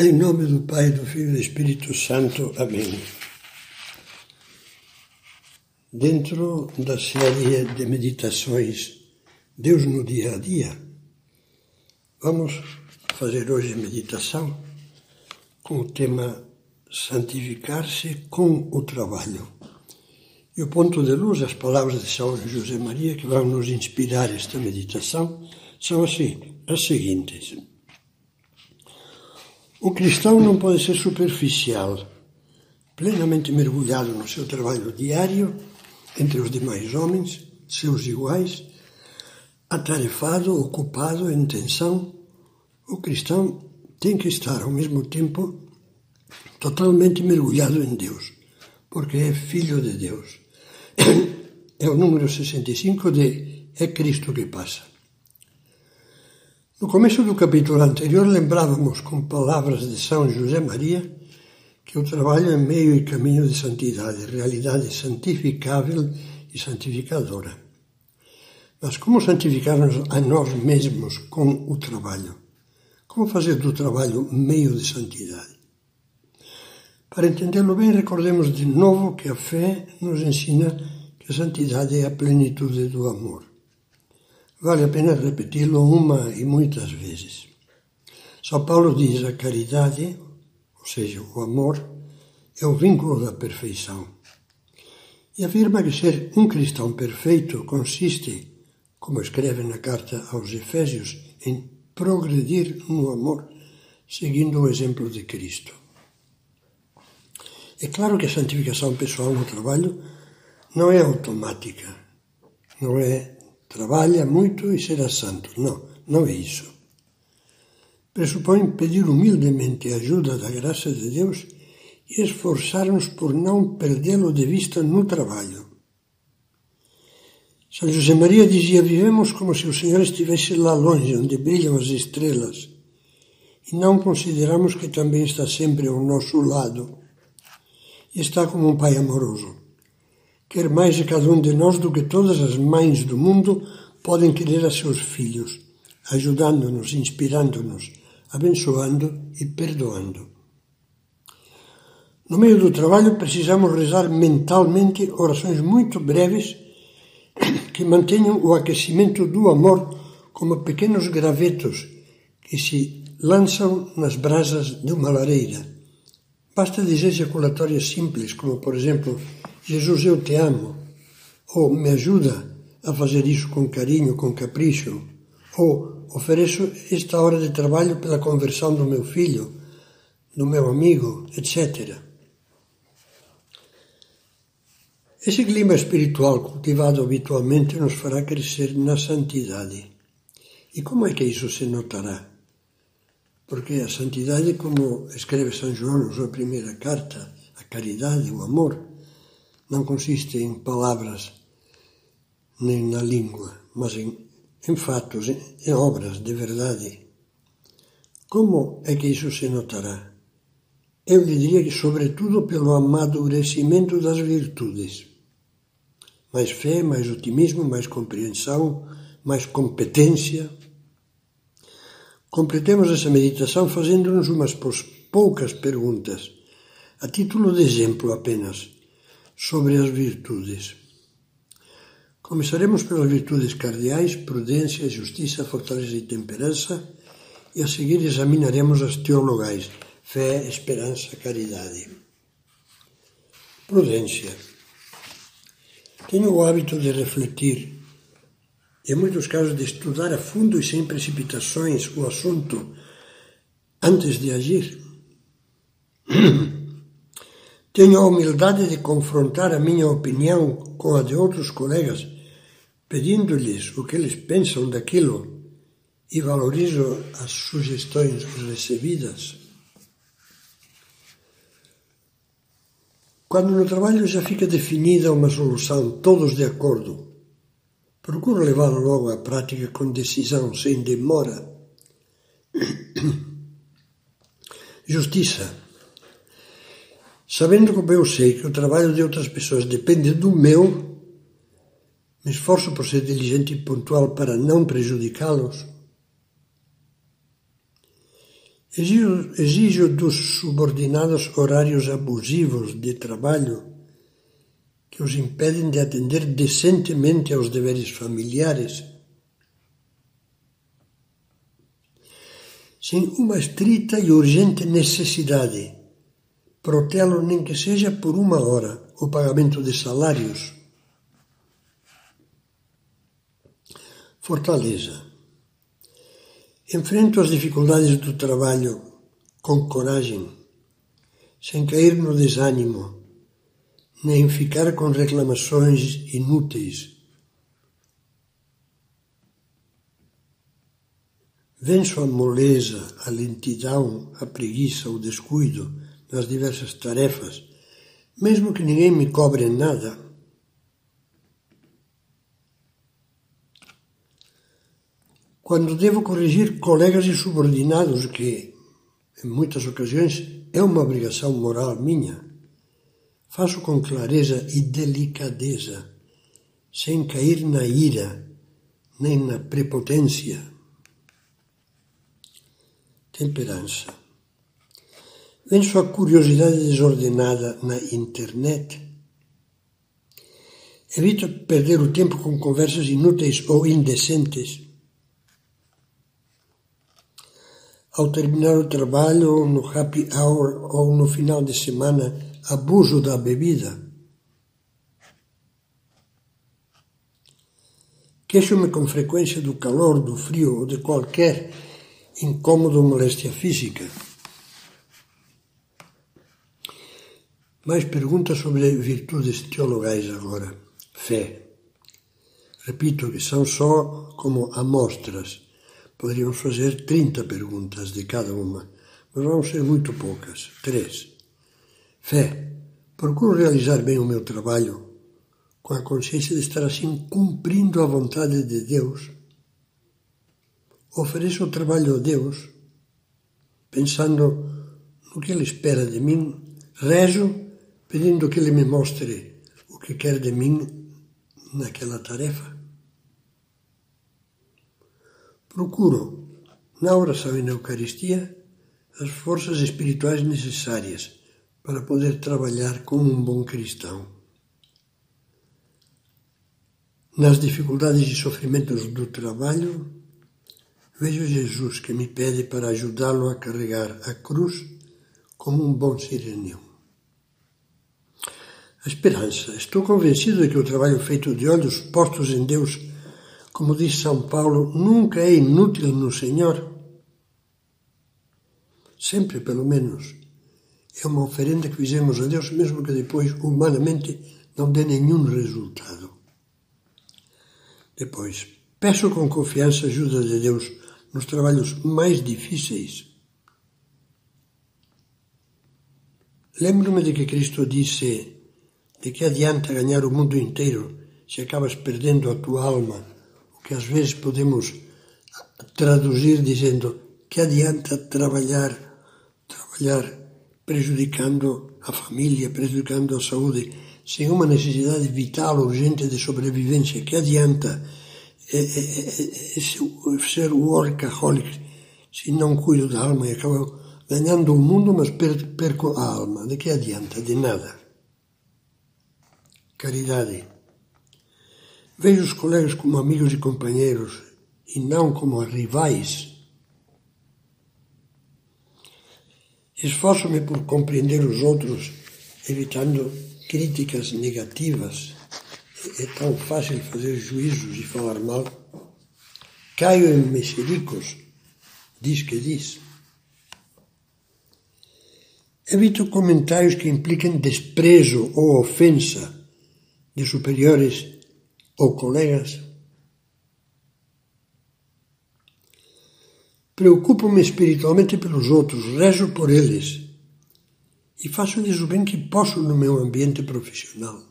Em nome do Pai, do Filho e do Espírito Santo. Amém. Dentro da série de meditações Deus no Dia a Dia, vamos fazer hoje meditação com o tema Santificar-se com o trabalho. E o ponto de luz, as palavras de São José Maria que vão nos inspirar esta meditação, são assim, as seguintes. O cristão não pode ser superficial, plenamente mergulhado no seu trabalho diário, entre os demais homens, seus iguais, atarefado, ocupado em tensão. O cristão tem que estar ao mesmo tempo totalmente mergulhado em Deus, porque é filho de Deus. É o número 65 de É Cristo que passa. No começo do capítulo anterior, lembrávamos com palavras de São José Maria que o trabalho é meio e caminho de santidade, realidade santificável e santificadora. Mas como santificar-nos a nós mesmos com o trabalho? Como fazer do trabalho meio de santidade? Para entendê-lo bem, recordemos de novo que a fé nos ensina que a santidade é a plenitude do amor. Vale a pena repeti-lo uma e muitas vezes. São Paulo diz a caridade, ou seja, o amor, é o vínculo da perfeição. E afirma que ser um cristão perfeito consiste, como escreve na carta aos Efésios, em progredir no amor, seguindo o exemplo de Cristo. É claro que a santificação pessoal no trabalho não é automática, não é trabalha muito e será santo. Não, não é isso. Pressupõe pedir humildemente a ajuda da graça de Deus e esforçar-nos por não perdê-lo de vista no trabalho. São José Maria dizia: Vivemos como se o Senhor estivesse lá longe, onde brilham as estrelas, e não consideramos que também está sempre ao nosso lado e está como um Pai amoroso quer mais de cada um de nós do que todas as mães do mundo podem querer a seus filhos, ajudando-nos, inspirando-nos, abençoando e perdoando. No meio do trabalho, precisamos rezar mentalmente orações muito breves que mantenham o aquecimento do amor como pequenos gravetos que se lançam nas brasas de uma lareira. Basta dizer ejaculatórias simples, como por exemplo, Jesus, eu te amo, ou me ajuda a fazer isso com carinho, com capricho, ou ofereço esta hora de trabalho pela conversão do meu filho, do meu amigo, etc. Esse clima espiritual cultivado habitualmente nos fará crescer na santidade. E como é que isso se notará? Porque a santidade, como escreve São João na sua primeira carta, a caridade, o amor, não consiste em palavras nem na língua, mas em, em fatos, em, em obras de verdade. Como é que isso se notará? Eu lhe diria que, sobretudo, pelo amadurecimento das virtudes. Mais fé, mais otimismo, mais compreensão, mais competência. Completemos essa meditação fazendo-nos umas poucas perguntas, a título de exemplo apenas sobre as virtudes. Começaremos pelas virtudes cardeais, prudência, justiça, fortaleza e temperança, e a seguir examinaremos as teologais, fé, esperança, caridade. Prudência. Tenho o hábito de refletir, em muitos casos de estudar a fundo e sem precipitações o assunto antes de agir. Tenho a humildade de confrontar a minha opinião com a de outros colegas, pedindo-lhes o que eles pensam daquilo e valorizo as sugestões recebidas. Quando no trabalho já fica definida uma solução, todos de acordo, procuro levá-la logo à prática com decisão, sem demora. Justiça Sabendo como eu sei que o trabalho de outras pessoas depende do meu, me esforço por ser diligente e pontual para não prejudicá-los. Exijo, exijo dos subordinados horários abusivos de trabalho que os impedem de atender decentemente aos deveres familiares. Sem uma estrita e urgente necessidade, protelo nem que seja por uma hora o pagamento de salários. Fortaleza. Enfrento as dificuldades do trabalho com coragem, sem cair no desânimo, nem ficar com reclamações inúteis. Venço a moleza, a lentidão, a preguiça, o descuido nas diversas tarefas, mesmo que ninguém me cobre nada. Quando devo corrigir colegas e subordinados, que em muitas ocasiões é uma obrigação moral minha, faço com clareza e delicadeza, sem cair na ira nem na prepotência. Temperança. Venço a curiosidade desordenada na internet. Evito perder o tempo com conversas inúteis ou indecentes ao terminar o trabalho, no happy hour ou no final de semana, abuso da bebida. Queixo-me com frequência do calor, do frio ou de qualquer incômodo moléstia física. Mais perguntas sobre virtudes teologais agora. Fé. Repito que são só como amostras Poderíamos fazer 30 perguntas de cada uma, mas vão ser muito poucas. Três. Fé. Procuro realizar bem o meu trabalho com a consciência de estar assim cumprindo a vontade de Deus. Ofereço o trabalho a Deus, pensando no que Ele espera de mim. Rezo, pedindo que Ele me mostre o que quer de mim naquela tarefa. Procuro, na oração e na Eucaristia, as forças espirituais necessárias para poder trabalhar como um bom cristão. Nas dificuldades e sofrimentos do trabalho, vejo Jesus que me pede para ajudá-lo a carregar a cruz como um bom sireneu. A esperança. Estou convencido de que o trabalho feito de olhos postos em Deus como diz São Paulo, nunca é inútil no Senhor. Sempre, pelo menos, é uma oferenda que fizemos a Deus, mesmo que depois, humanamente, não dê nenhum resultado. Depois, peço com confiança a ajuda de Deus nos trabalhos mais difíceis. Lembro-me de que Cristo disse: De que adianta ganhar o mundo inteiro se acabas perdendo a tua alma? que às vezes podemos traduzir dizendo que adianta trabalhar, trabalhar prejudicando a família, prejudicando a saúde, sem uma necessidade vital, urgente de sobrevivência, que adianta é, é, é, ser workaholic se não cuido da alma e acabo ganhando o mundo, mas perco a alma. De que adianta? De nada. Caridade. Vejo os colegas como amigos e companheiros e não como rivais. Esforço-me por compreender os outros, evitando críticas negativas. É tão fácil fazer juízos e falar mal. Caio em mexericos, diz que diz. Evito comentários que impliquem desprezo ou ofensa de superiores ou colegas. Preocupo-me espiritualmente pelos outros, rezo por eles e faço-lhes o bem que posso no meu ambiente profissional.